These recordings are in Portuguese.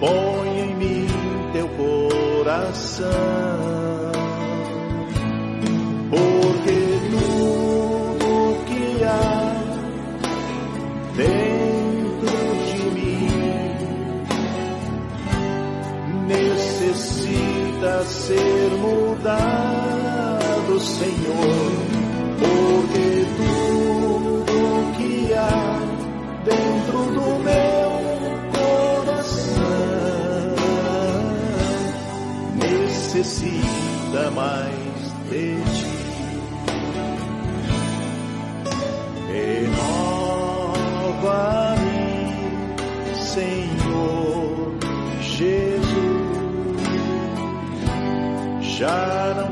põe em mim teu coração, porque tudo que há dentro de mim necessita ser mudado, necessita mais de ti. Renova-me, Senhor Jesus. Já não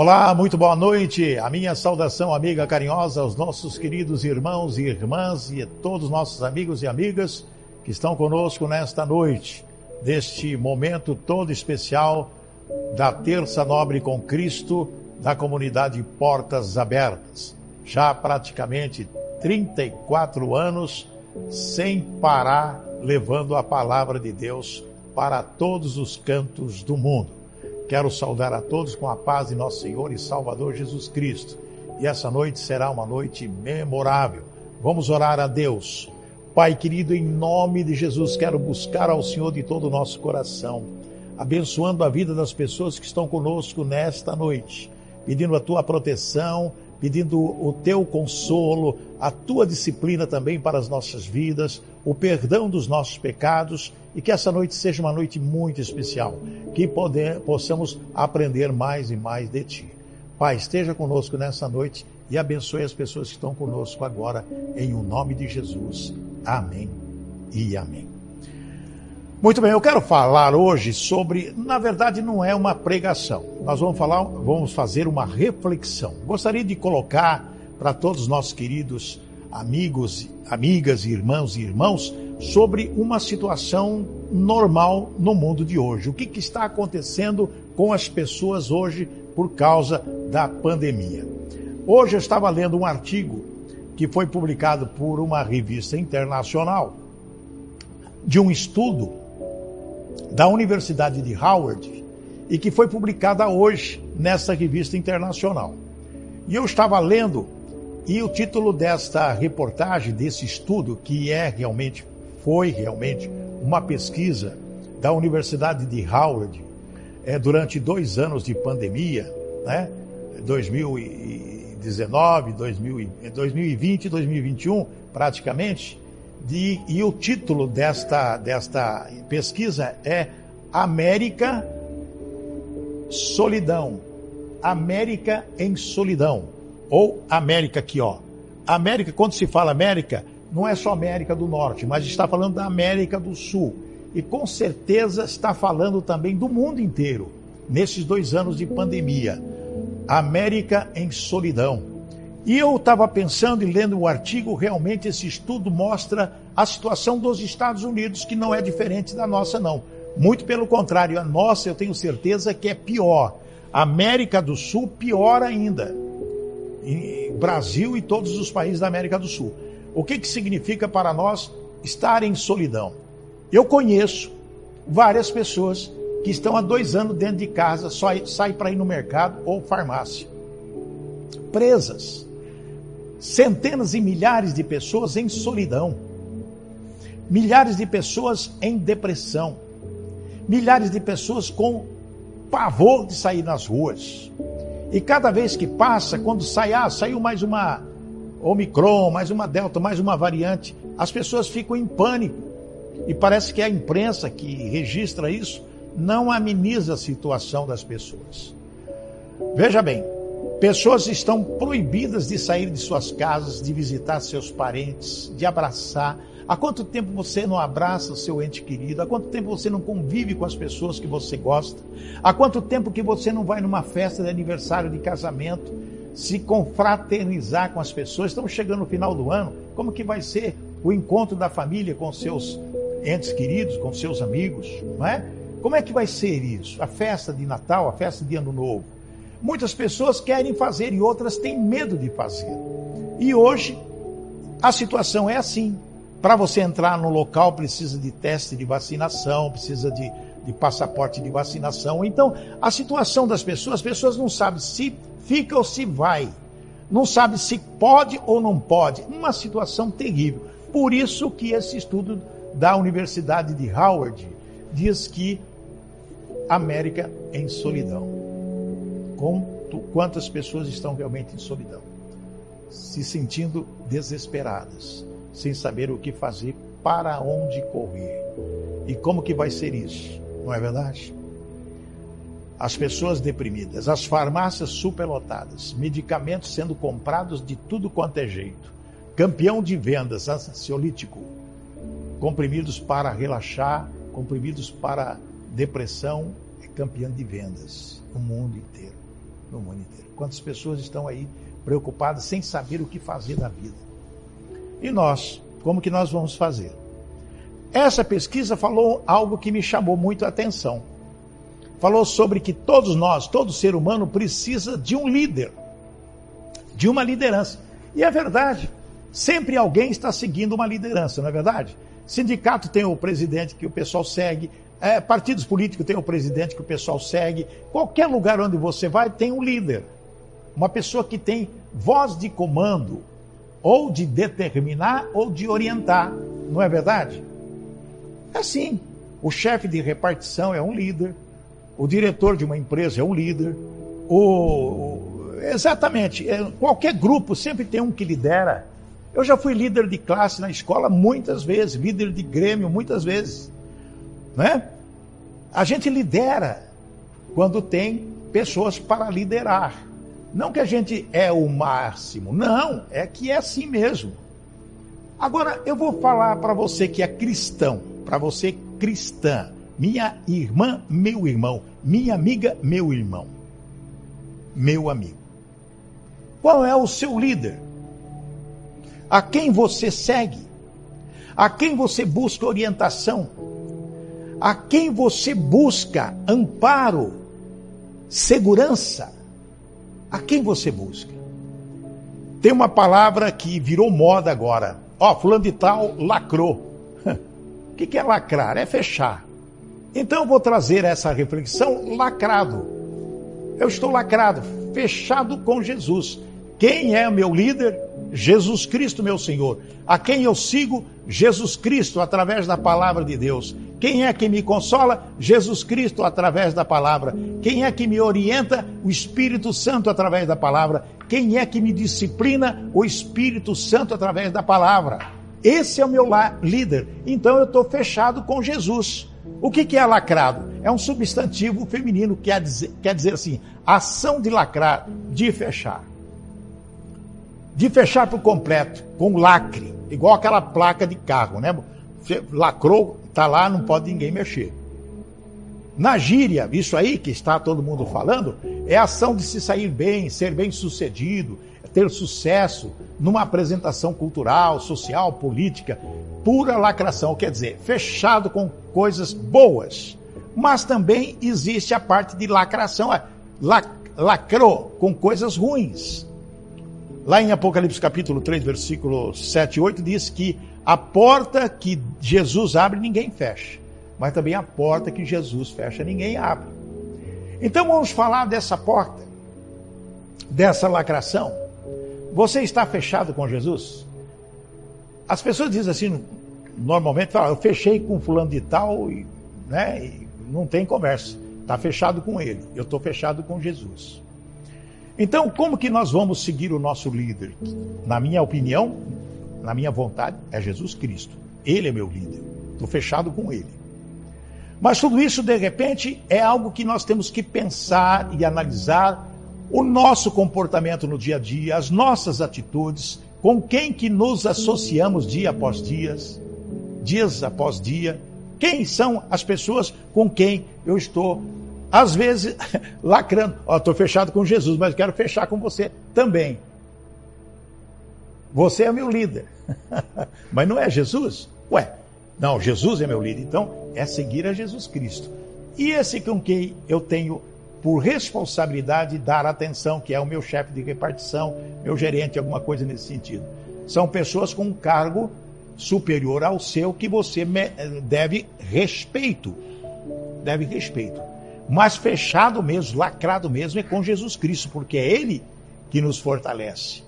Olá, muito boa noite. A minha saudação amiga carinhosa aos nossos queridos irmãos e irmãs e a todos os nossos amigos e amigas que estão conosco nesta noite, deste momento todo especial da Terça Nobre com Cristo da comunidade Portas Abertas. Já praticamente 34 anos sem parar levando a palavra de Deus para todos os cantos do mundo. Quero saudar a todos com a paz de nosso Senhor e Salvador Jesus Cristo. E essa noite será uma noite memorável. Vamos orar a Deus. Pai querido, em nome de Jesus, quero buscar ao Senhor de todo o nosso coração, abençoando a vida das pessoas que estão conosco nesta noite, pedindo a tua proteção, pedindo o teu consolo, a tua disciplina também para as nossas vidas, o perdão dos nossos pecados e que essa noite seja uma noite muito especial, que poder, possamos aprender mais e mais de ti. Pai, esteja conosco nessa noite e abençoe as pessoas que estão conosco agora, em o nome de Jesus. Amém e amém. Muito bem, eu quero falar hoje sobre, na verdade não é uma pregação. Nós vamos falar, vamos fazer uma reflexão. Gostaria de colocar para todos os nossos queridos amigos, amigas, irmãos e irmãos sobre uma situação normal no mundo de hoje. O que, que está acontecendo com as pessoas hoje por causa da pandemia? Hoje eu estava lendo um artigo que foi publicado por uma revista internacional de um estudo da Universidade de Howard e que foi publicada hoje nessa revista internacional. E eu estava lendo e o título desta reportagem, desse estudo, que é realmente, foi realmente uma pesquisa da Universidade de Howard é, durante dois anos de pandemia, né? 2019, 2020 e 2021, praticamente, de, e o título desta, desta pesquisa é América solidão. América em solidão. Ou América aqui, ó. América, quando se fala América, não é só América do Norte, mas está falando da América do Sul. E com certeza está falando também do mundo inteiro, nesses dois anos de pandemia. América em solidão. E eu estava pensando e lendo o artigo, realmente esse estudo mostra a situação dos Estados Unidos, que não é diferente da nossa, não. Muito pelo contrário, a nossa eu tenho certeza que é pior. América do Sul, pior ainda. E Brasil e todos os países da América do Sul. O que, que significa para nós estar em solidão? Eu conheço várias pessoas que estão há dois anos dentro de casa, só saem para ir no mercado ou farmácia. Presas. Centenas e milhares de pessoas em solidão. Milhares de pessoas em depressão. Milhares de pessoas com pavor de sair nas ruas. E cada vez que passa, quando sai, ah, saiu mais uma Omicron, mais uma Delta, mais uma variante, as pessoas ficam em pânico. E parece que a imprensa que registra isso não ameniza a situação das pessoas. Veja bem, pessoas estão proibidas de sair de suas casas, de visitar seus parentes, de abraçar. Há quanto tempo você não abraça seu ente querido? Há quanto tempo você não convive com as pessoas que você gosta? Há quanto tempo que você não vai numa festa de aniversário de casamento? se confraternizar com as pessoas. Estamos chegando no final do ano, como que vai ser o encontro da família com seus entes queridos, com seus amigos, não é? Como é que vai ser isso? A festa de Natal, a festa de Ano Novo. Muitas pessoas querem fazer e outras têm medo de fazer. E hoje a situação é assim. Para você entrar no local precisa de teste de vacinação, precisa de, de passaporte de vacinação. Então, a situação das pessoas, as pessoas não sabem se fica ou se vai. Não sabe se pode ou não pode. Uma situação terrível. Por isso que esse estudo da Universidade de Howard diz que América em solidão. Quanto, quantas pessoas estão realmente em solidão? Se sentindo desesperadas, sem saber o que fazer, para onde correr. E como que vai ser isso? Não é verdade? as pessoas deprimidas, as farmácias superlotadas, medicamentos sendo comprados de tudo quanto é jeito, campeão de vendas, ansiolítico, comprimidos para relaxar, comprimidos para depressão, é campeão de vendas no mundo inteiro, no mundo inteiro. Quantas pessoas estão aí preocupadas sem saber o que fazer da vida? E nós, como que nós vamos fazer? Essa pesquisa falou algo que me chamou muito a atenção falou sobre que todos nós, todo ser humano precisa de um líder, de uma liderança. E é verdade, sempre alguém está seguindo uma liderança, não é verdade? Sindicato tem o presidente que o pessoal segue, é, partidos políticos tem o presidente que o pessoal segue, qualquer lugar onde você vai tem um líder, uma pessoa que tem voz de comando, ou de determinar ou de orientar, não é verdade? É assim. O chefe de repartição é um líder, o diretor de uma empresa é um líder, o, exatamente, é, qualquer grupo sempre tem um que lidera. Eu já fui líder de classe na escola muitas vezes, líder de grêmio muitas vezes, né? A gente lidera quando tem pessoas para liderar. Não que a gente é o máximo, não, é que é assim mesmo. Agora eu vou falar para você que é cristão, para você cristã, minha irmã, meu irmão. Minha amiga, meu irmão. Meu amigo. Qual é o seu líder? A quem você segue? A quem você busca orientação? A quem você busca amparo, segurança? A quem você busca? Tem uma palavra que virou moda agora. Ó, oh, fulano de tal lacrou. O que é lacrar? É fechar. Então eu vou trazer essa reflexão lacrado. Eu estou lacrado, fechado com Jesus. Quem é meu líder? Jesus Cristo, meu Senhor. A quem eu sigo? Jesus Cristo, através da palavra de Deus. Quem é que me consola? Jesus Cristo, através da palavra. Quem é que me orienta? O Espírito Santo, através da palavra. Quem é que me disciplina? O Espírito Santo, através da palavra. Esse é o meu líder. Então eu estou fechado com Jesus. O que, que é lacrado? É um substantivo feminino que quer dizer, quer dizer assim, ação de lacrar, de fechar. De fechar por completo, com lacre, igual aquela placa de carro, né? Lacrou, tá lá, não pode ninguém mexer. Na gíria, isso aí que está todo mundo falando, é a ação de se sair bem, ser bem sucedido, ter sucesso numa apresentação cultural, social, política, pura lacração, quer dizer, fechado com coisas boas. Mas também existe a parte de lacração, é, lacrou com coisas ruins. Lá em Apocalipse capítulo 3, versículo 7 e 8, diz que a porta que Jesus abre, ninguém fecha. Mas também a porta que Jesus fecha, ninguém abre. Então vamos falar dessa porta, dessa lacração. Você está fechado com Jesus? As pessoas dizem assim, normalmente falam, eu fechei com fulano de tal, e, né, e não tem conversa. Está fechado com ele. Eu estou fechado com Jesus. Então, como que nós vamos seguir o nosso líder? Na minha opinião, na minha vontade, é Jesus Cristo. Ele é meu líder. Estou fechado com ele. Mas tudo isso, de repente, é algo que nós temos que pensar e analisar o nosso comportamento no dia a dia, as nossas atitudes, com quem que nos associamos dia após dias, dias após dia, quem são as pessoas com quem eu estou, às vezes, lacrando. Ó, estou fechado com Jesus, mas quero fechar com você também. Você é meu líder. mas não é Jesus? Ué, não, Jesus é meu líder. Então, é seguir a Jesus Cristo. E esse com quem eu tenho por responsabilidade dar atenção, que é o meu chefe de repartição, meu gerente, alguma coisa nesse sentido. São pessoas com um cargo superior ao seu que você deve respeito. Deve respeito. Mas fechado mesmo, lacrado mesmo é com Jesus Cristo, porque é Ele que nos fortalece.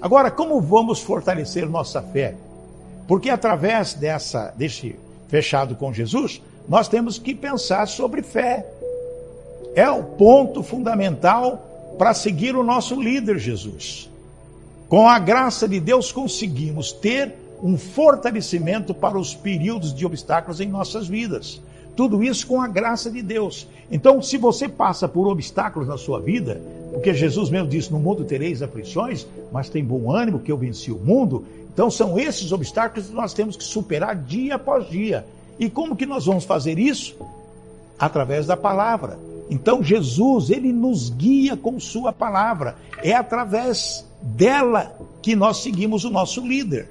Agora, como vamos fortalecer nossa fé? Porque através dessa, desse fechado com Jesus, nós temos que pensar sobre fé é o ponto fundamental para seguir o nosso líder Jesus. Com a graça de Deus, conseguimos ter um fortalecimento para os períodos de obstáculos em nossas vidas. Tudo isso com a graça de Deus. Então, se você passa por obstáculos na sua vida, porque Jesus mesmo disse: No mundo tereis aflições, mas tem bom ânimo que eu venci o mundo. Então, são esses obstáculos que nós temos que superar dia após dia. E como que nós vamos fazer isso? Através da palavra. Então Jesus, ele nos guia com sua palavra. É através dela que nós seguimos o nosso líder,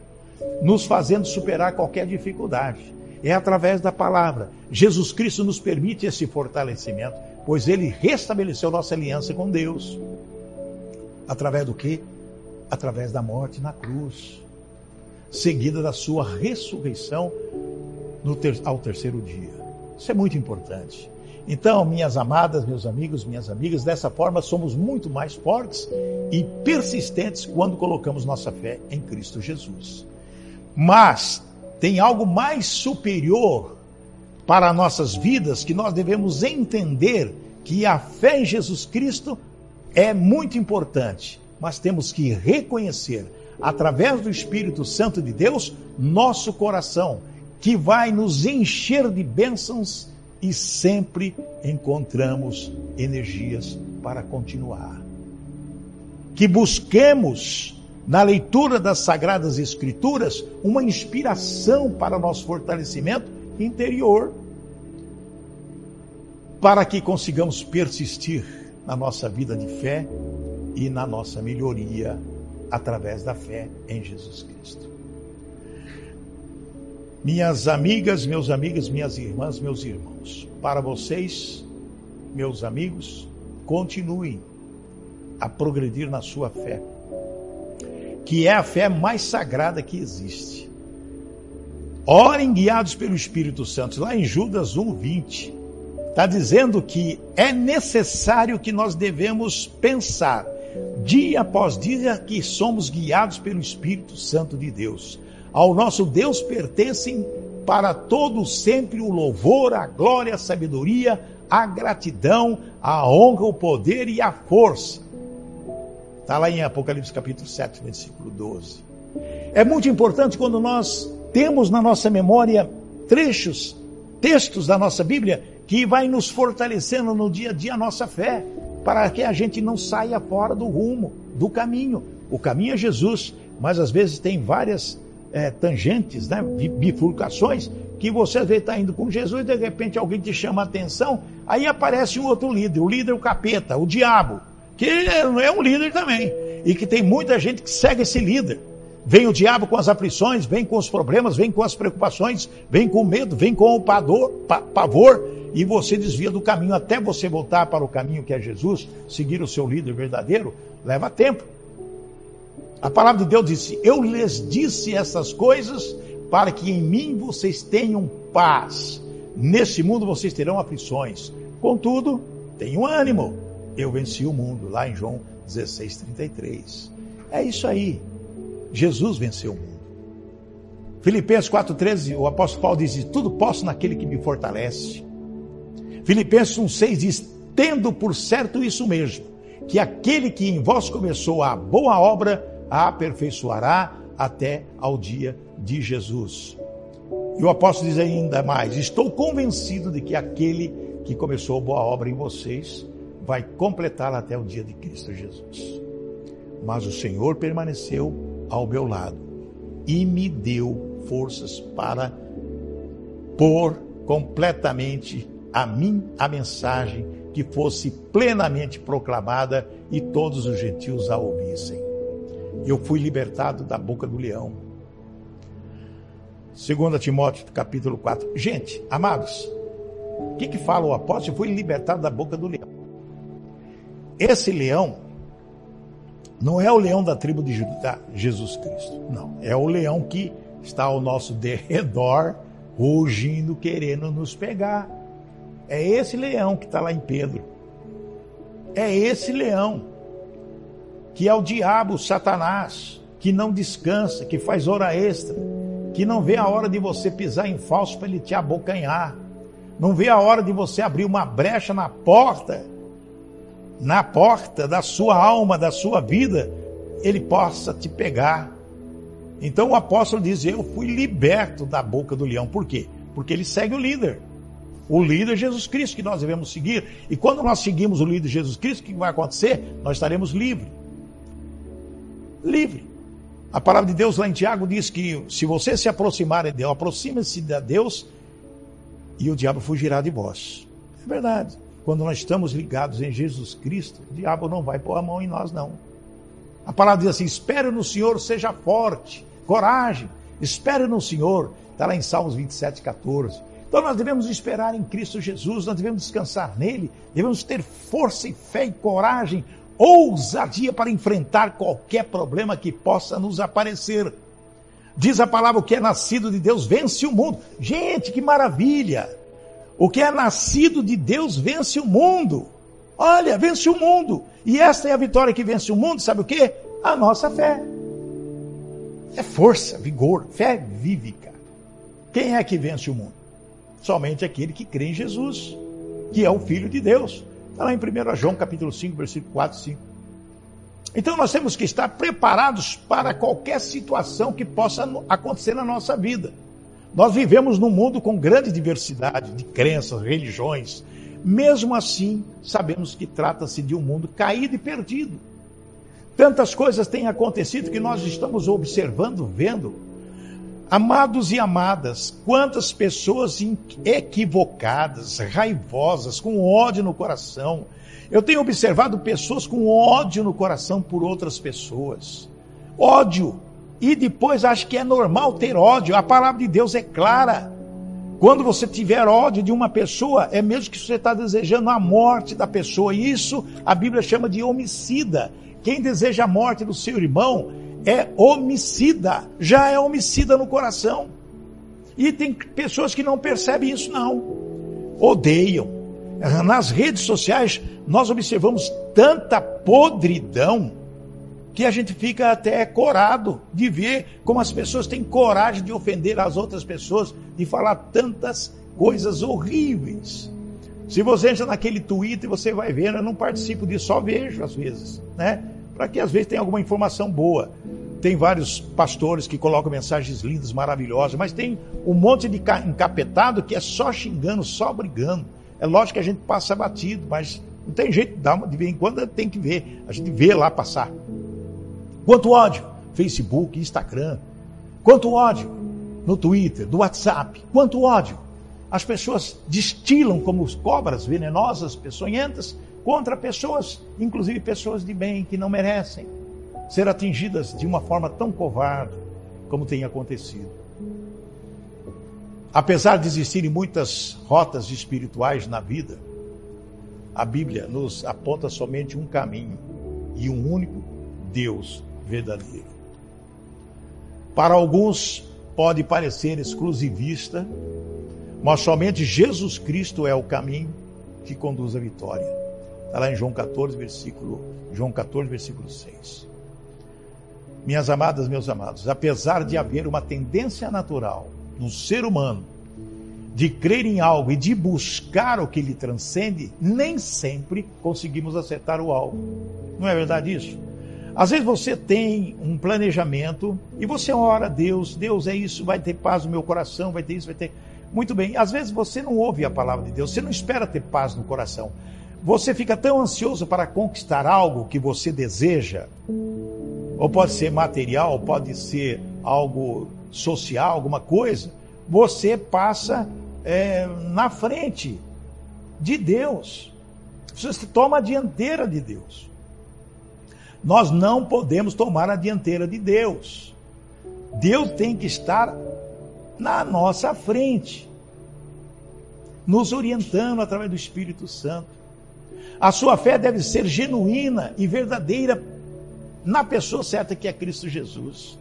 nos fazendo superar qualquer dificuldade. É através da palavra. Jesus Cristo nos permite esse fortalecimento, pois ele restabeleceu nossa aliança com Deus. Através do que? Através da morte na cruz, seguida da sua ressurreição ter ao terceiro dia. Isso é muito importante. Então, minhas amadas, meus amigos, minhas amigas, dessa forma somos muito mais fortes e persistentes quando colocamos nossa fé em Cristo Jesus. Mas tem algo mais superior para nossas vidas que nós devemos entender que a fé em Jesus Cristo é muito importante, mas temos que reconhecer através do Espírito Santo de Deus nosso coração que vai nos encher de bênçãos e sempre encontramos energias para continuar. Que busquemos na leitura das Sagradas Escrituras uma inspiração para nosso fortalecimento interior, para que consigamos persistir na nossa vida de fé e na nossa melhoria através da fé em Jesus Cristo. Minhas amigas, meus amigos, minhas irmãs, meus irmãos, para vocês, meus amigos, continuem a progredir na sua fé, que é a fé mais sagrada que existe. Orem guiados pelo Espírito Santo. Lá em Judas 1:20 está dizendo que é necessário que nós devemos pensar dia após dia que somos guiados pelo Espírito Santo de Deus ao nosso Deus pertencem para todos sempre o louvor, a glória, a sabedoria, a gratidão, a honra, o poder e a força. Está lá em Apocalipse capítulo 7, versículo 12. É muito importante quando nós temos na nossa memória trechos textos da nossa Bíblia que vai nos fortalecendo no dia a dia a nossa fé, para que a gente não saia fora do rumo, do caminho. O caminho é Jesus, mas às vezes tem várias é, tangentes, né, bifurcações, que você está indo com Jesus e de repente alguém te chama a atenção, aí aparece um outro líder, o líder o capeta, o diabo, que é um líder também, e que tem muita gente que segue esse líder. Vem o diabo com as aflições, vem com os problemas, vem com as preocupações, vem com o medo, vem com o pador, pa, pavor, e você desvia do caminho até você voltar para o caminho que é Jesus, seguir o seu líder verdadeiro, leva tempo. A palavra de Deus disse: Eu lhes disse essas coisas para que em mim vocês tenham paz. Nesse mundo vocês terão aflições. Contudo, tenham ânimo. Eu venci o mundo, lá em João 16, 33. É isso aí. Jesus venceu o mundo. Filipenses 4,13, o apóstolo Paulo diz: Tudo posso naquele que me fortalece. Filipenses 1,6 diz: Tendo por certo isso mesmo, que aquele que em vós começou a boa obra, a aperfeiçoará até ao dia de Jesus. E o apóstolo diz ainda mais: Estou convencido de que aquele que começou a boa obra em vocês vai completá-la até o dia de Cristo Jesus. Mas o Senhor permaneceu ao meu lado e me deu forças para pôr completamente a mim a mensagem que fosse plenamente proclamada e todos os gentios a ouvissem. Eu fui libertado da boca do leão. 2 Timóteo capítulo 4. Gente, amados, o que, que fala o apóstolo? Eu fui libertado da boca do leão. Esse leão não é o leão da tribo de Judá, Jesus Cristo. Não. É o leão que está ao nosso derredor, rugindo, querendo nos pegar. É esse leão que está lá em Pedro. É esse leão que é o diabo, Satanás, que não descansa, que faz hora extra, que não vê a hora de você pisar em falso para ele te abocanhar. Não vê a hora de você abrir uma brecha na porta na porta da sua alma, da sua vida, ele possa te pegar. Então o apóstolo diz: Eu fui liberto da boca do leão. Por quê? Porque ele segue o líder. O líder Jesus Cristo que nós devemos seguir. E quando nós seguimos o líder Jesus Cristo, o que vai acontecer? Nós estaremos livres. Livre. A palavra de Deus lá em Tiago diz que se você se aproximar de Deus, aproxime-se de Deus e o diabo fugirá de vós. É verdade quando nós estamos ligados em Jesus Cristo, o diabo não vai pôr a mão em nós, não. A palavra diz assim: espere no Senhor, seja forte, coragem, espere no Senhor. Está lá em Salmos 27, 14. Então nós devemos esperar em Cristo Jesus, nós devemos descansar nele, devemos ter força e fé e coragem, ousadia para enfrentar qualquer problema que possa nos aparecer. Diz a palavra: o que é nascido de Deus vence o mundo. Gente, que maravilha! O que é nascido de Deus vence o mundo. Olha, vence o mundo. E esta é a vitória que vence o mundo, sabe o que? A nossa fé. É força, vigor, fé vívica. Quem é que vence o mundo? Somente aquele que crê em Jesus, que é o Filho de Deus. Está lá em 1 João capítulo 5, versículo 4 e 5. Então nós temos que estar preparados para qualquer situação que possa acontecer na nossa vida. Nós vivemos num mundo com grande diversidade de crenças, religiões. Mesmo assim, sabemos que trata-se de um mundo caído e perdido. Tantas coisas têm acontecido que nós estamos observando, vendo. Amados e amadas, quantas pessoas equivocadas, raivosas, com ódio no coração. Eu tenho observado pessoas com ódio no coração por outras pessoas. Ódio e depois acha que é normal ter ódio. A palavra de Deus é clara. Quando você tiver ódio de uma pessoa, é mesmo que você está desejando a morte da pessoa. E isso a Bíblia chama de homicida. Quem deseja a morte do seu irmão é homicida, já é homicida no coração. E tem pessoas que não percebem isso, não. Odeiam. Nas redes sociais, nós observamos tanta podridão que a gente fica até corado de ver como as pessoas têm coragem de ofender as outras pessoas, de falar tantas coisas horríveis. Se você entra naquele Twitter, você vai ver, eu não participo disso, só vejo às vezes, né? Para que às vezes tenha alguma informação boa. tem vários pastores que colocam mensagens lindas, maravilhosas, mas tem um monte de encapetado que é só xingando, só brigando. É lógico que a gente passa batido, mas não tem jeito, de vez em quando tem que ver. A gente vê lá passar. Quanto ódio? Facebook, Instagram. Quanto ódio? No Twitter, no WhatsApp. Quanto ódio? As pessoas destilam como cobras venenosas, peçonhentas, contra pessoas, inclusive pessoas de bem, que não merecem ser atingidas de uma forma tão covarde como tem acontecido. Apesar de existirem muitas rotas espirituais na vida, a Bíblia nos aponta somente um caminho e um único Deus verdadeiro. Para alguns pode parecer exclusivista, mas somente Jesus Cristo é o caminho que conduz à vitória. Está lá em João 14, versículo, João 14, versículo 6. Minhas amadas, meus amados, apesar de haver uma tendência natural no ser humano de crer em algo e de buscar o que lhe transcende, nem sempre conseguimos acertar o alvo. Não é verdade isso? Às vezes você tem um planejamento e você ora a Deus, Deus é isso, vai ter paz no meu coração, vai ter isso, vai ter. Muito bem, às vezes você não ouve a palavra de Deus, você não espera ter paz no coração. Você fica tão ansioso para conquistar algo que você deseja, ou pode ser material, pode ser algo social, alguma coisa, você passa é, na frente de Deus. Você toma a dianteira de Deus. Nós não podemos tomar a dianteira de Deus. Deus tem que estar na nossa frente, nos orientando através do Espírito Santo. A sua fé deve ser genuína e verdadeira na pessoa certa que é Cristo Jesus.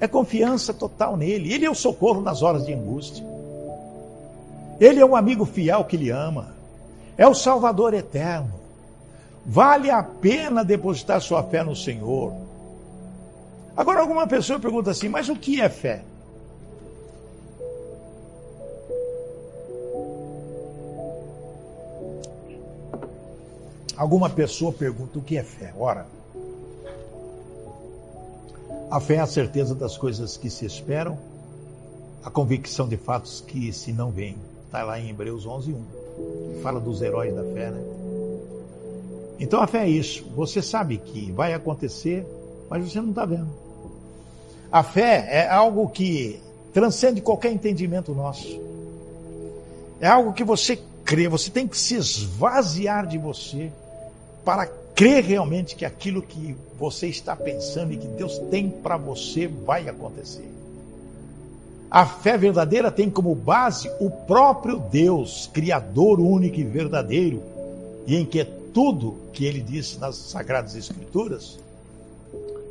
É confiança total nele. Ele é o socorro nas horas de angústia. Ele é um amigo fiel que lhe ama. É o Salvador eterno. Vale a pena depositar sua fé no Senhor. Agora, alguma pessoa pergunta assim: mas o que é fé? Alguma pessoa pergunta o que é fé. Ora, a fé é a certeza das coisas que se esperam, a convicção de fatos que se não veem. Está lá em Hebreus 11, 1. Fala dos heróis da fé, né? Então a fé é isso. Você sabe que vai acontecer, mas você não está vendo. A fé é algo que transcende qualquer entendimento nosso. É algo que você crê, você tem que se esvaziar de você para crer realmente que aquilo que você está pensando e que Deus tem para você vai acontecer. A fé verdadeira tem como base o próprio Deus, Criador único e verdadeiro, e em que tudo que ele disse nas Sagradas Escrituras,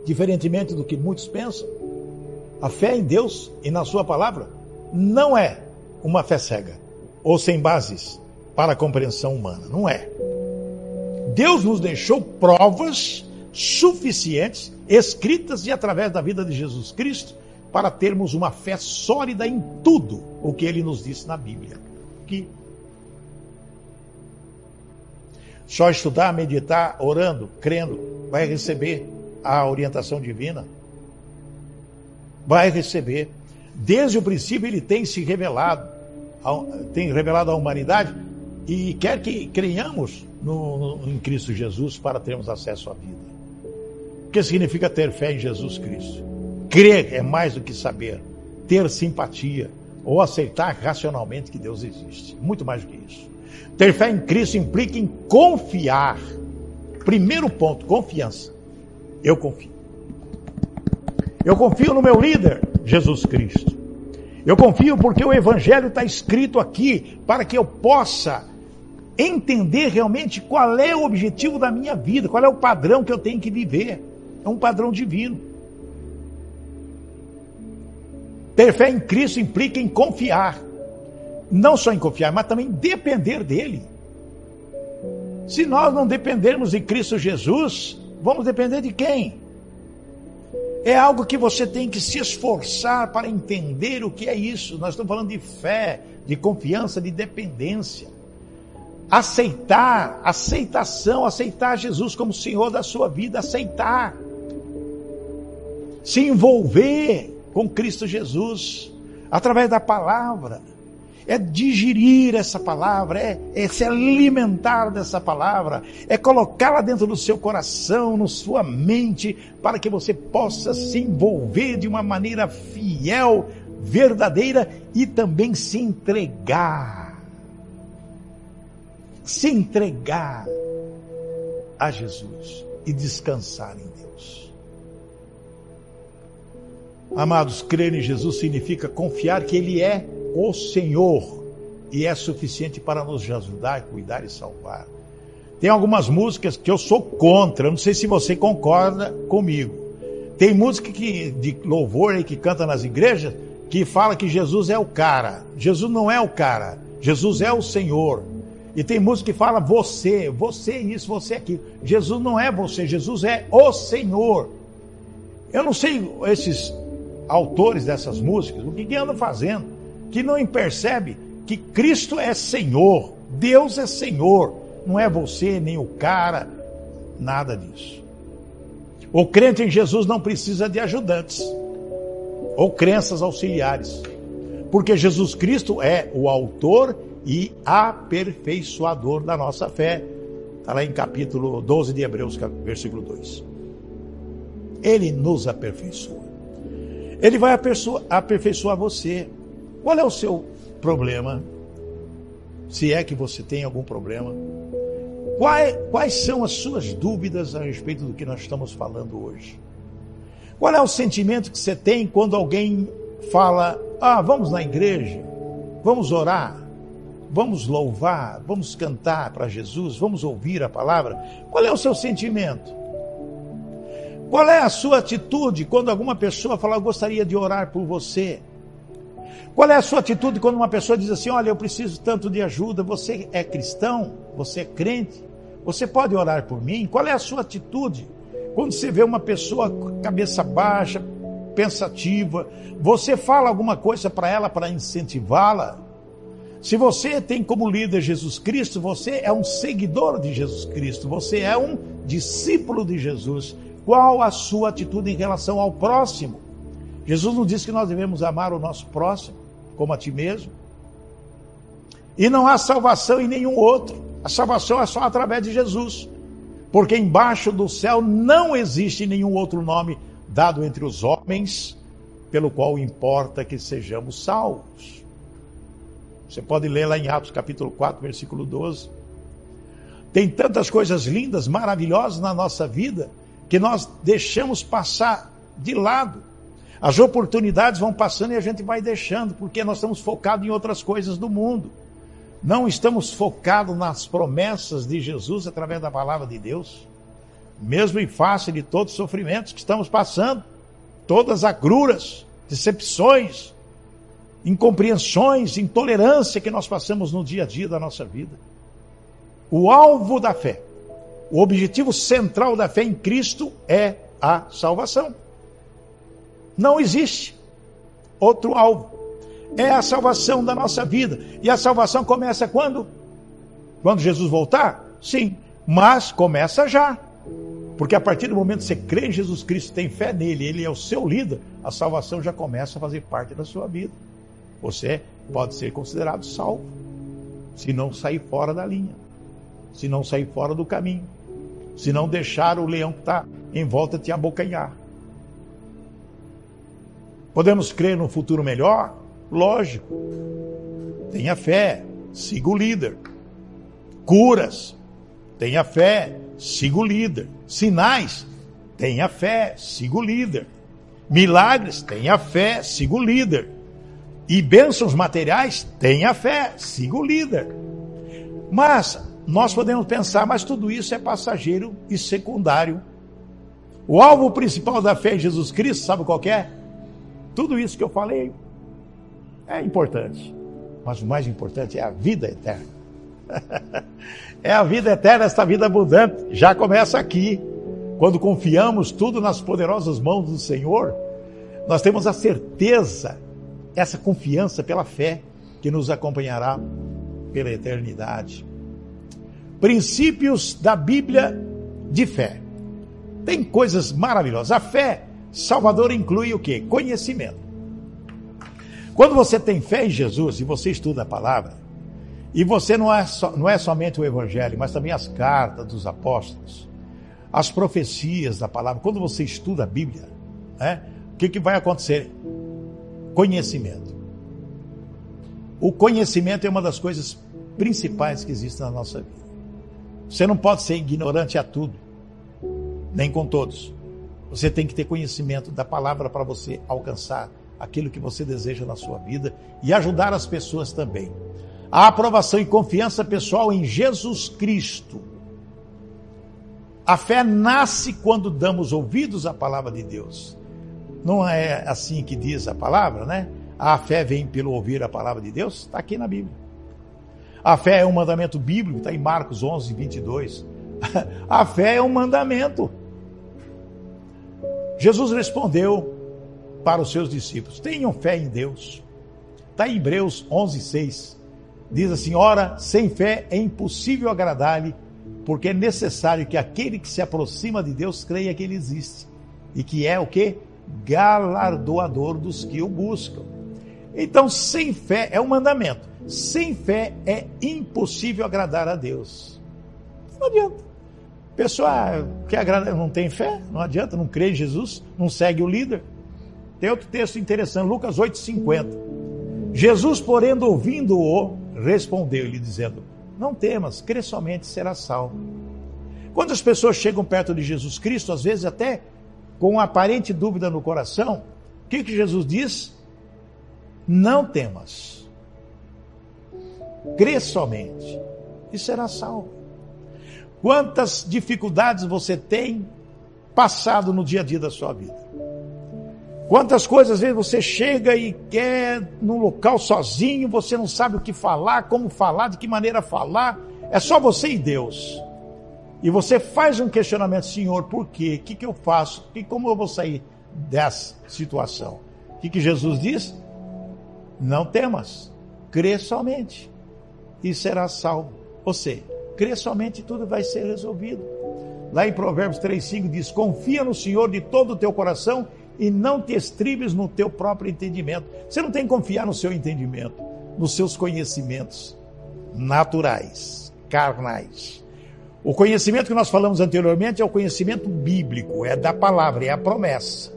diferentemente do que muitos pensam, a fé em Deus e na Sua palavra não é uma fé cega ou sem bases para a compreensão humana. Não é. Deus nos deixou provas suficientes, escritas e através da vida de Jesus Cristo, para termos uma fé sólida em tudo o que ele nos disse na Bíblia. Que só estudar, meditar, orando, crendo, vai receber a orientação divina. Vai receber. Desde o princípio ele tem se revelado, tem revelado à humanidade e quer que creiamos no, no, em Cristo Jesus para termos acesso à vida. O que significa ter fé em Jesus Cristo? Crer é mais do que saber, ter simpatia ou aceitar racionalmente que Deus existe. Muito mais do que isso. Ter fé em Cristo implica em confiar. Primeiro ponto, confiança. Eu confio. Eu confio no meu líder, Jesus Cristo. Eu confio porque o Evangelho está escrito aqui para que eu possa entender realmente qual é o objetivo da minha vida, qual é o padrão que eu tenho que viver. É um padrão divino. Ter fé em Cristo implica em confiar. Não só em confiar, mas também depender dele. Se nós não dependermos de Cristo Jesus, vamos depender de quem? É algo que você tem que se esforçar para entender o que é isso. Nós estamos falando de fé, de confiança, de dependência aceitar, aceitação, aceitar Jesus como Senhor da sua vida, aceitar. se envolver com Cristo Jesus através da palavra. É digerir essa palavra, é, é se alimentar dessa palavra, é colocá-la dentro do seu coração, na sua mente, para que você possa se envolver de uma maneira fiel, verdadeira e também se entregar. Se entregar a Jesus e descansar em Deus. Amados, crer em Jesus significa confiar que Ele é o Senhor e é suficiente para nos ajudar, cuidar e salvar. Tem algumas músicas que eu sou contra, não sei se você concorda comigo. Tem música que, de louvor que canta nas igrejas que fala que Jesus é o cara. Jesus não é o cara, Jesus é o Senhor. E tem música que fala você, você isso, você aquilo. Jesus não é você, Jesus é o Senhor. Eu não sei esses autores dessas músicas, o que, que andam fazendo, que não percebe que Cristo é Senhor, Deus é Senhor, não é você, nem o cara, nada disso. O crente em Jesus não precisa de ajudantes ou crenças auxiliares, porque Jesus Cristo é o autor e aperfeiçoador da nossa fé. Está lá em capítulo 12 de Hebreus, versículo 2. Ele nos aperfeiçoa. Ele vai aperfeiçoar você. Qual é o seu problema? Se é que você tem algum problema. Quais, quais são as suas dúvidas a respeito do que nós estamos falando hoje? Qual é o sentimento que você tem quando alguém fala: Ah, vamos na igreja, vamos orar? Vamos louvar, vamos cantar para Jesus, vamos ouvir a palavra. Qual é o seu sentimento? Qual é a sua atitude quando alguma pessoa fala, eu gostaria de orar por você? Qual é a sua atitude quando uma pessoa diz assim, olha, eu preciso tanto de ajuda, você é cristão, você é crente, você pode orar por mim? Qual é a sua atitude quando você vê uma pessoa cabeça baixa, pensativa, você fala alguma coisa para ela para incentivá-la? Se você tem como líder Jesus Cristo, você é um seguidor de Jesus Cristo, você é um discípulo de Jesus. Qual a sua atitude em relação ao próximo? Jesus nos diz que nós devemos amar o nosso próximo como a ti mesmo. E não há salvação em nenhum outro. A salvação é só através de Jesus. Porque embaixo do céu não existe nenhum outro nome dado entre os homens pelo qual importa que sejamos salvos. Você pode ler lá em Atos capítulo 4, versículo 12. Tem tantas coisas lindas, maravilhosas na nossa vida que nós deixamos passar de lado. As oportunidades vão passando e a gente vai deixando, porque nós estamos focados em outras coisas do mundo. Não estamos focados nas promessas de Jesus através da palavra de Deus. Mesmo em face de todos os sofrimentos que estamos passando, todas as agruras, decepções, incompreensões, intolerância que nós passamos no dia a dia da nossa vida. O alvo da fé, o objetivo central da fé em Cristo é a salvação. Não existe outro alvo. É a salvação da nossa vida. E a salvação começa quando? Quando Jesus voltar? Sim, mas começa já. Porque a partir do momento que você crê em Jesus Cristo, tem fé nele, ele é o seu líder, a salvação já começa a fazer parte da sua vida você pode ser considerado salvo se não sair fora da linha, se não sair fora do caminho, se não deixar o leão que está em volta te abocanhar. Podemos crer no futuro melhor? Lógico. Tenha fé, siga o líder. Curas, tenha fé, siga o líder. Sinais, tenha fé, siga o líder. Milagres, tenha fé, siga o líder e bênçãos materiais, tenha fé, siga o líder. Mas nós podemos pensar, mas tudo isso é passageiro e secundário. O alvo principal da fé em Jesus Cristo, sabe qual é? Tudo isso que eu falei é importante. Mas o mais importante é a vida eterna. é a vida eterna, esta vida abundante. Já começa aqui. Quando confiamos tudo nas poderosas mãos do Senhor, nós temos a certeza essa confiança pela fé que nos acompanhará pela eternidade. Princípios da Bíblia de fé. Tem coisas maravilhosas. A fé Salvador inclui o que? Conhecimento. Quando você tem fé em Jesus e você estuda a palavra, e você não é, so, não é somente o Evangelho, mas também as cartas dos apóstolos, as profecias da palavra, quando você estuda a Bíblia, né, o que, que vai acontecer? Conhecimento. O conhecimento é uma das coisas principais que existem na nossa vida. Você não pode ser ignorante a tudo, nem com todos. Você tem que ter conhecimento da palavra para você alcançar aquilo que você deseja na sua vida e ajudar as pessoas também. A aprovação e confiança pessoal em Jesus Cristo. A fé nasce quando damos ouvidos à palavra de Deus. Não é assim que diz a palavra, né? A fé vem pelo ouvir a palavra de Deus? Está aqui na Bíblia. A fé é um mandamento bíblico, está em Marcos 11, 22. A fé é um mandamento. Jesus respondeu para os seus discípulos: tenham fé em Deus. Está em Hebreus 11, 6. Diz assim: ora, sem fé é impossível agradar-lhe, porque é necessário que aquele que se aproxima de Deus creia que ele existe e que é o que? Galardoador dos que o buscam. Então, sem fé é um mandamento. Sem fé é impossível agradar a Deus. Não adianta. Pessoa que agrada, não tem fé, não adianta, não crê em Jesus, não segue o líder. Tem outro texto interessante, Lucas 8,50. Jesus, porém, ouvindo-o, respondeu-lhe, dizendo: Não temas, crê somente, será salvo. Quando as pessoas chegam perto de Jesus Cristo, às vezes até com aparente dúvida no coração, o que, que Jesus diz? Não temas, crê somente e será salvo. Quantas dificuldades você tem passado no dia a dia da sua vida? Quantas coisas às vezes você chega e quer num local sozinho, você não sabe o que falar, como falar, de que maneira falar, é só você e Deus. E você faz um questionamento, Senhor, por quê? O que, que eu faço? E como eu vou sair dessa situação? O que, que Jesus diz? Não temas, crê somente e será salvo. Seja, crê somente e tudo vai ser resolvido. Lá em Provérbios 3,5 diz: Confia no Senhor de todo o teu coração e não te estribes no teu próprio entendimento. Você não tem que confiar no seu entendimento, nos seus conhecimentos naturais, carnais. O conhecimento que nós falamos anteriormente é o conhecimento bíblico, é da palavra, é a promessa.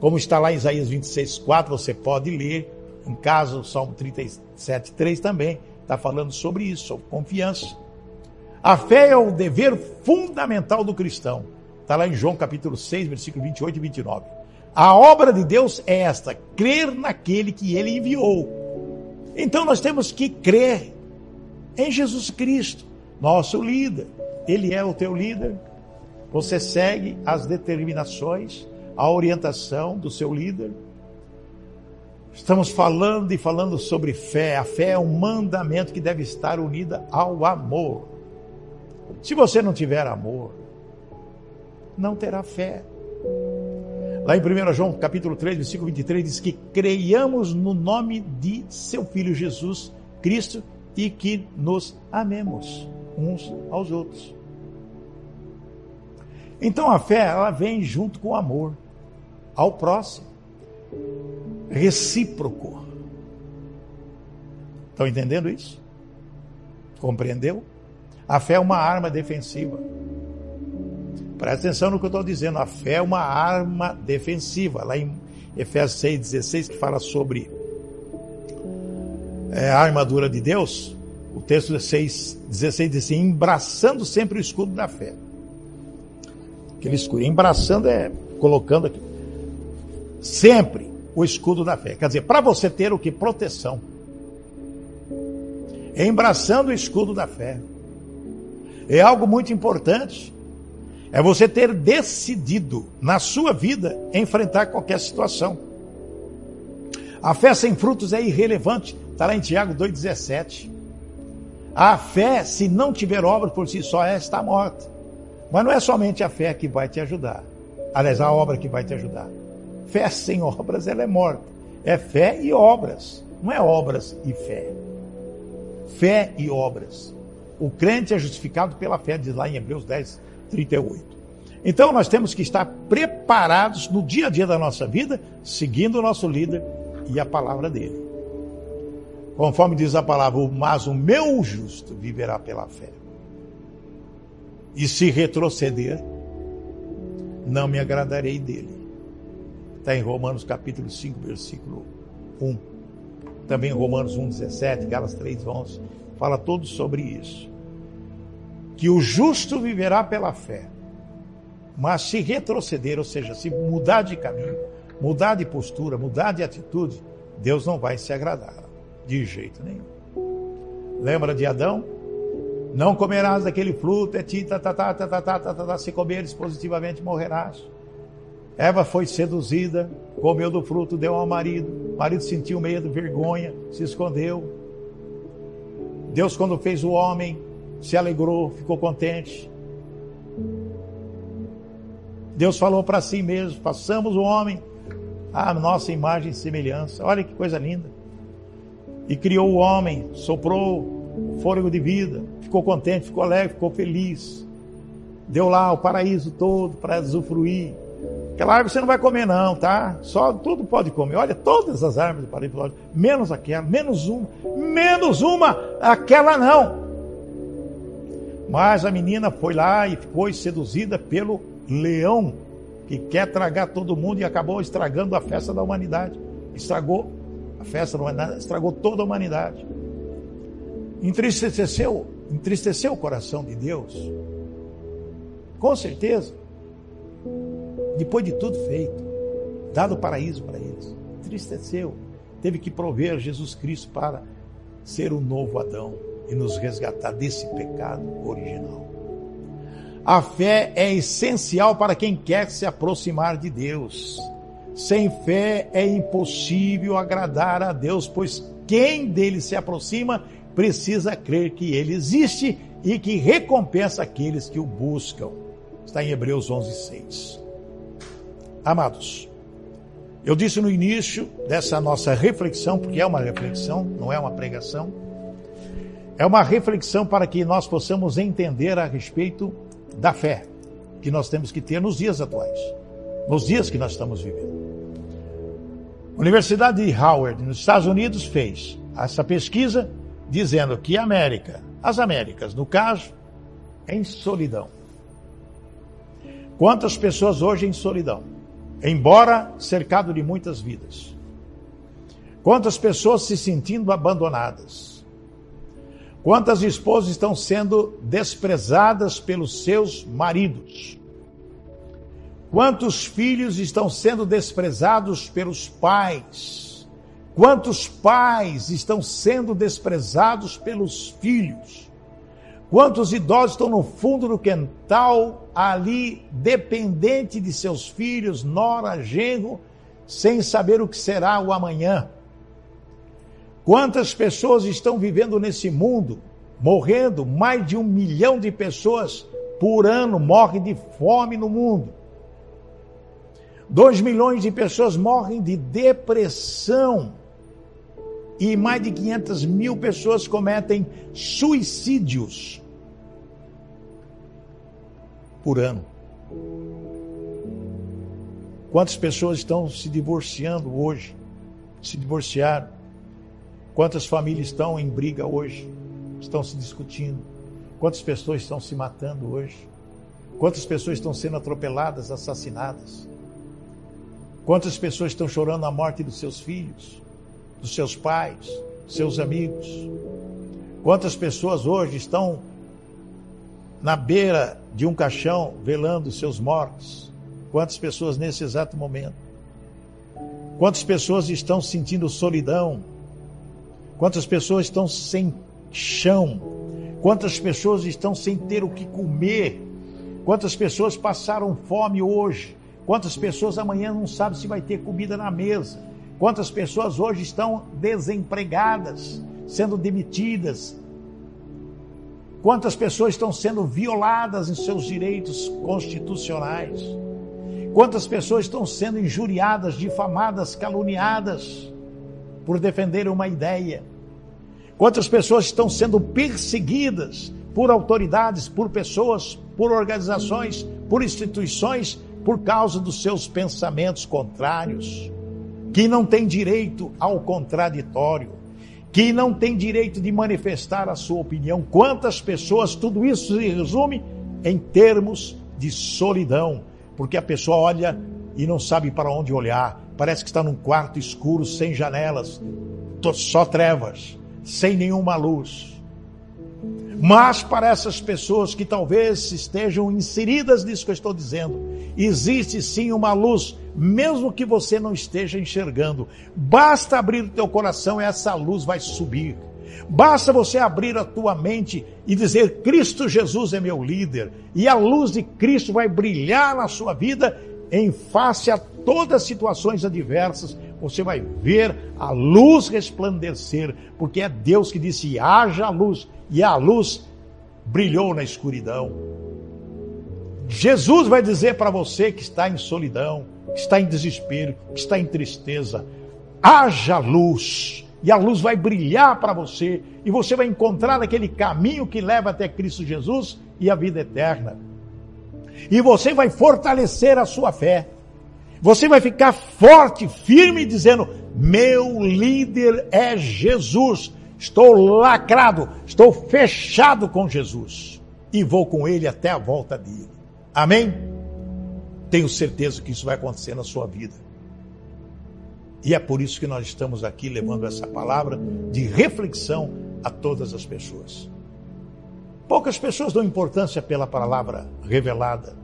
Como está lá em Isaías 26,4, você pode ler, em caso, o Salmo 37,3 também, está falando sobre isso, sobre confiança. A fé é o dever fundamental do cristão. Está lá em João capítulo 6, versículo 28 e 29. A obra de Deus é esta: crer naquele que ele enviou. Então nós temos que crer em Jesus Cristo, nosso líder. Ele é o teu líder. Você segue as determinações, a orientação do seu líder. Estamos falando e falando sobre fé. A fé é um mandamento que deve estar unida ao amor. Se você não tiver amor, não terá fé. Lá em 1 João capítulo 3, versículo 23, diz que creiamos no nome de seu Filho Jesus Cristo e que nos amemos uns aos outros. Então a fé, ela vem junto com o amor ao próximo, recíproco. Estão entendendo isso? Compreendeu? A fé é uma arma defensiva. Presta atenção no que eu estou dizendo. A fé é uma arma defensiva. Lá em Efésios 6,16, que fala sobre é, a armadura de Deus, o texto 6, 16 diz assim: embraçando sempre o escudo da fé. Aquele escudo. Embraçando é colocando aqui. Sempre o escudo da fé. Quer dizer, para você ter o que? Proteção. Embraçando o escudo da fé é algo muito importante. É você ter decidido na sua vida enfrentar qualquer situação. A fé sem frutos é irrelevante. Está lá em Tiago 2,17. A fé, se não tiver obra por si só, é está morta. Mas não é somente a fé que vai te ajudar. Aliás, a obra que vai te ajudar. Fé sem obras, ela é morta. É fé e obras. Não é obras e fé. Fé e obras. O crente é justificado pela fé, diz lá em Hebreus 10, 38. Então nós temos que estar preparados no dia a dia da nossa vida, seguindo o nosso líder e a palavra dele. Conforme diz a palavra, mas o meu justo viverá pela fé. E se retroceder, não me agradarei dele. Está em Romanos capítulo 5, versículo 1. Também Romanos 1, 17, Galas 3, 11. Fala todo sobre isso que o justo viverá pela fé. Mas se retroceder, ou seja, se mudar de caminho, mudar de postura, mudar de atitude, Deus não vai se agradar de jeito nenhum. Lembra de Adão? Não comerás daquele fruto, é ti, tá, tá, tá, se comeres positivamente morrerás. Eva foi seduzida, comeu do fruto, deu ao marido. O marido sentiu medo, vergonha, se escondeu. Deus, quando fez o homem, se alegrou, ficou contente. Deus falou para si mesmo: passamos o homem à nossa imagem e semelhança. Olha que coisa linda. E criou o homem, soprou fôlego de vida, ficou contente, ficou alegre, ficou feliz. Deu lá o paraíso todo para usufruir. Aquela árvore você não vai comer, não, tá? Só tudo pode comer. Olha, todas as árvores do paraíso, menos aquela, menos uma, menos uma, aquela não. Mas a menina foi lá e foi seduzida pelo leão que quer tragar todo mundo e acabou estragando a festa da humanidade. Estragou a festa da humanidade, estragou toda a humanidade entristeceu, entristeceu o coração de Deus. Com certeza. Depois de tudo feito, dado o paraíso para eles, entristeceu. Teve que prover Jesus Cristo para ser o novo Adão e nos resgatar desse pecado original. A fé é essencial para quem quer se aproximar de Deus. Sem fé é impossível agradar a Deus, pois quem dele se aproxima precisa crer que ele existe e que recompensa aqueles que o buscam. Está em Hebreus 11, 6. Amados, eu disse no início dessa nossa reflexão, porque é uma reflexão, não é uma pregação, é uma reflexão para que nós possamos entender a respeito da fé que nós temos que ter nos dias atuais, nos dias que nós estamos vivendo. A Universidade de Howard, nos Estados Unidos, fez essa pesquisa dizendo que a América, as Américas, no caso, é em solidão. Quantas pessoas hoje em solidão, embora cercado de muitas vidas? Quantas pessoas se sentindo abandonadas? Quantas esposas estão sendo desprezadas pelos seus maridos? Quantos filhos estão sendo desprezados pelos pais? Quantos pais estão sendo desprezados pelos filhos? Quantos idosos estão no fundo do quintal, ali, dependente de seus filhos, nora, genro, sem saber o que será o amanhã? Quantas pessoas estão vivendo nesse mundo, morrendo? Mais de um milhão de pessoas por ano morrem de fome no mundo. Dois milhões de pessoas morrem de depressão e mais de 500 mil pessoas cometem suicídios por ano. Quantas pessoas estão se divorciando hoje? Se divorciaram? Quantas famílias estão em briga hoje? Estão se discutindo? Quantas pessoas estão se matando hoje? Quantas pessoas estão sendo atropeladas, assassinadas? Quantas pessoas estão chorando a morte dos seus filhos? dos seus pais, seus amigos. Quantas pessoas hoje estão na beira de um caixão velando seus mortos? Quantas pessoas nesse exato momento? Quantas pessoas estão sentindo solidão? Quantas pessoas estão sem chão? Quantas pessoas estão sem ter o que comer? Quantas pessoas passaram fome hoje? Quantas pessoas amanhã não sabem se vai ter comida na mesa? Quantas pessoas hoje estão desempregadas, sendo demitidas? Quantas pessoas estão sendo violadas em seus direitos constitucionais? Quantas pessoas estão sendo injuriadas, difamadas, caluniadas por defender uma ideia? Quantas pessoas estão sendo perseguidas por autoridades, por pessoas, por organizações, por instituições por causa dos seus pensamentos contrários, que não tem direito ao contraditório, que não tem direito de manifestar a sua opinião. Quantas pessoas, tudo isso se resume em termos de solidão, porque a pessoa olha e não sabe para onde olhar, parece que está num quarto escuro, sem janelas, só trevas, sem nenhuma luz. Mas para essas pessoas que talvez estejam inseridas nisso que eu estou dizendo, existe sim uma luz, mesmo que você não esteja enxergando. Basta abrir o teu coração e essa luz vai subir. Basta você abrir a tua mente e dizer: Cristo Jesus é meu líder, e a luz de Cristo vai brilhar na sua vida em face a todas as situações adversas, você vai ver a luz resplandecer, porque é Deus que disse: haja luz, e a luz brilhou na escuridão. Jesus vai dizer para você que está em solidão, que está em desespero, que está em tristeza: haja luz, e a luz vai brilhar para você, e você vai encontrar aquele caminho que leva até Cristo Jesus e a vida eterna e você vai fortalecer a sua fé. Você vai ficar forte, firme, dizendo: Meu líder é Jesus. Estou lacrado, estou fechado com Jesus e vou com ele até a volta dele. Amém? Tenho certeza que isso vai acontecer na sua vida. E é por isso que nós estamos aqui levando essa palavra de reflexão a todas as pessoas. Poucas pessoas dão importância pela palavra revelada.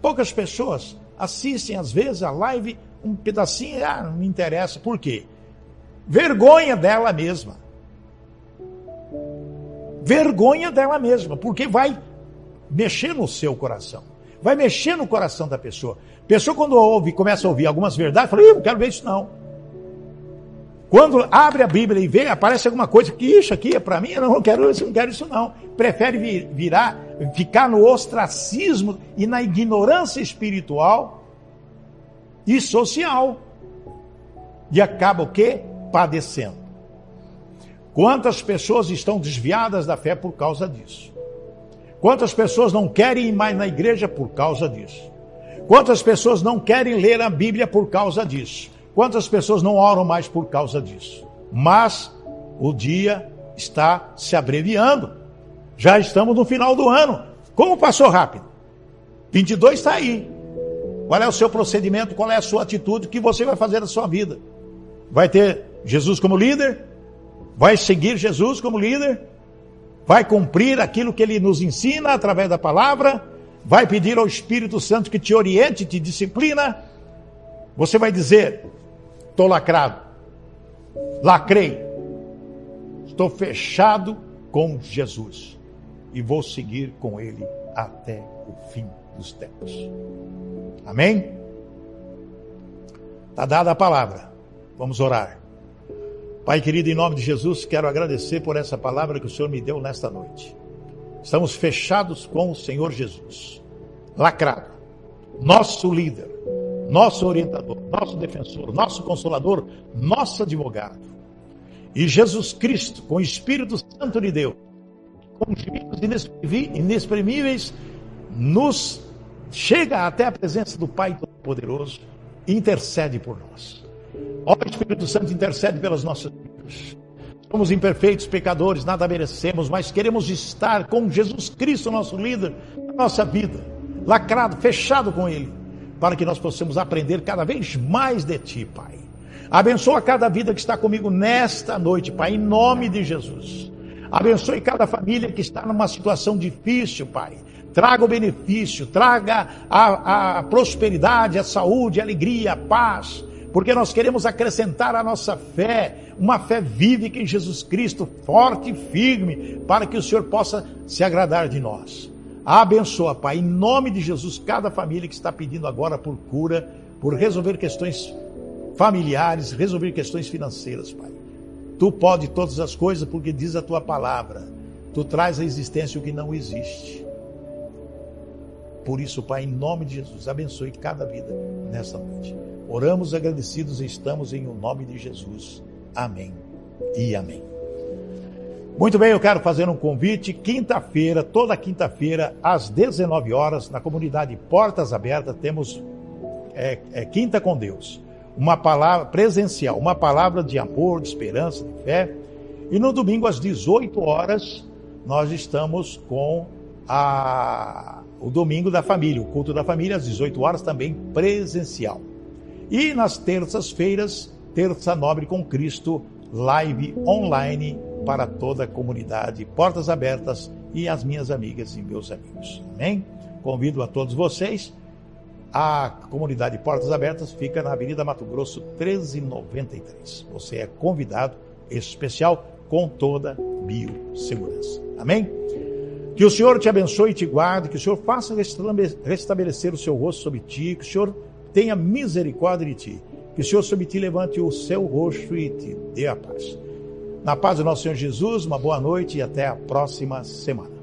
Poucas pessoas assistem, às vezes, a live, um pedacinho, ah, não me interessa. Por quê? Vergonha dela mesma. Vergonha dela mesma, porque vai mexer no seu coração. Vai mexer no coração da pessoa. A pessoa, quando ouve, começa a ouvir algumas verdades, fala, não quero ver isso não. Quando abre a Bíblia e vê, aparece alguma coisa que isso aqui é para mim, eu não quero isso, não quero isso não. Prefere virar, ficar no ostracismo e na ignorância espiritual e social. E acaba o quê? Padecendo. Quantas pessoas estão desviadas da fé por causa disso? Quantas pessoas não querem ir mais na igreja por causa disso? Quantas pessoas não querem ler a Bíblia por causa disso? Quantas pessoas não oram mais por causa disso? Mas o dia está se abreviando. Já estamos no final do ano. Como passou rápido? 22 está aí. Qual é o seu procedimento? Qual é a sua atitude? O que você vai fazer na sua vida? Vai ter Jesus como líder? Vai seguir Jesus como líder? Vai cumprir aquilo que ele nos ensina através da palavra? Vai pedir ao Espírito Santo que te oriente, te disciplina? Você vai dizer: Estou lacrado. Lacrei. Estou fechado com Jesus. E vou seguir com Ele até o fim dos tempos. Amém? Está dada a palavra. Vamos orar. Pai querido, em nome de Jesus, quero agradecer por essa palavra que o Senhor me deu nesta noite. Estamos fechados com o Senhor Jesus. Lacrado. Nosso líder nosso orientador, nosso defensor, nosso consolador, nosso advogado. E Jesus Cristo, com o Espírito Santo de Deus, com gemidos inexprimíveis, nos chega até a presença do Pai Todo-Poderoso e intercede por nós. Ó Espírito Santo, intercede pelas nossas vidas. Somos imperfeitos, pecadores, nada merecemos, mas queremos estar com Jesus Cristo, nosso líder, na nossa vida, lacrado, fechado com Ele para que nós possamos aprender cada vez mais de Ti, Pai. Abençoa cada vida que está comigo nesta noite, Pai, em nome de Jesus. Abençoe cada família que está numa situação difícil, Pai. Traga o benefício, traga a, a prosperidade, a saúde, a alegria, a paz, porque nós queremos acrescentar a nossa fé, uma fé vívica em Jesus Cristo, forte e firme, para que o Senhor possa se agradar de nós. Abençoa, Pai, em nome de Jesus, cada família que está pedindo agora por cura, por resolver questões familiares, resolver questões financeiras, Pai. Tu pode todas as coisas porque diz a tua palavra. Tu traz à existência o que não existe. Por isso, Pai, em nome de Jesus, abençoe cada vida nesta noite. Oramos agradecidos e estamos em o nome de Jesus. Amém e amém. Muito bem, eu quero fazer um convite. Quinta-feira, toda quinta-feira, às 19 horas, na comunidade Portas Abertas, temos é, é, Quinta com Deus. Uma palavra presencial, uma palavra de amor, de esperança, de fé. E no domingo, às 18 horas, nós estamos com a, o Domingo da Família, o culto da família, às 18 horas, também presencial. E nas terças-feiras, Terça Nobre com Cristo, live online para toda a comunidade, portas abertas e as minhas amigas e meus amigos. Amém? Convido a todos vocês. A comunidade Portas Abertas fica na Avenida Mato Grosso 1393. Você é convidado especial com toda biossegurança. Amém? Que o Senhor te abençoe e te guarde, que o Senhor faça restabelecer o seu rosto sobre ti, que o Senhor tenha misericórdia de ti, que o Senhor sobre ti levante o seu rosto e te dê a paz. Na paz do nosso Senhor Jesus, uma boa noite e até a próxima semana.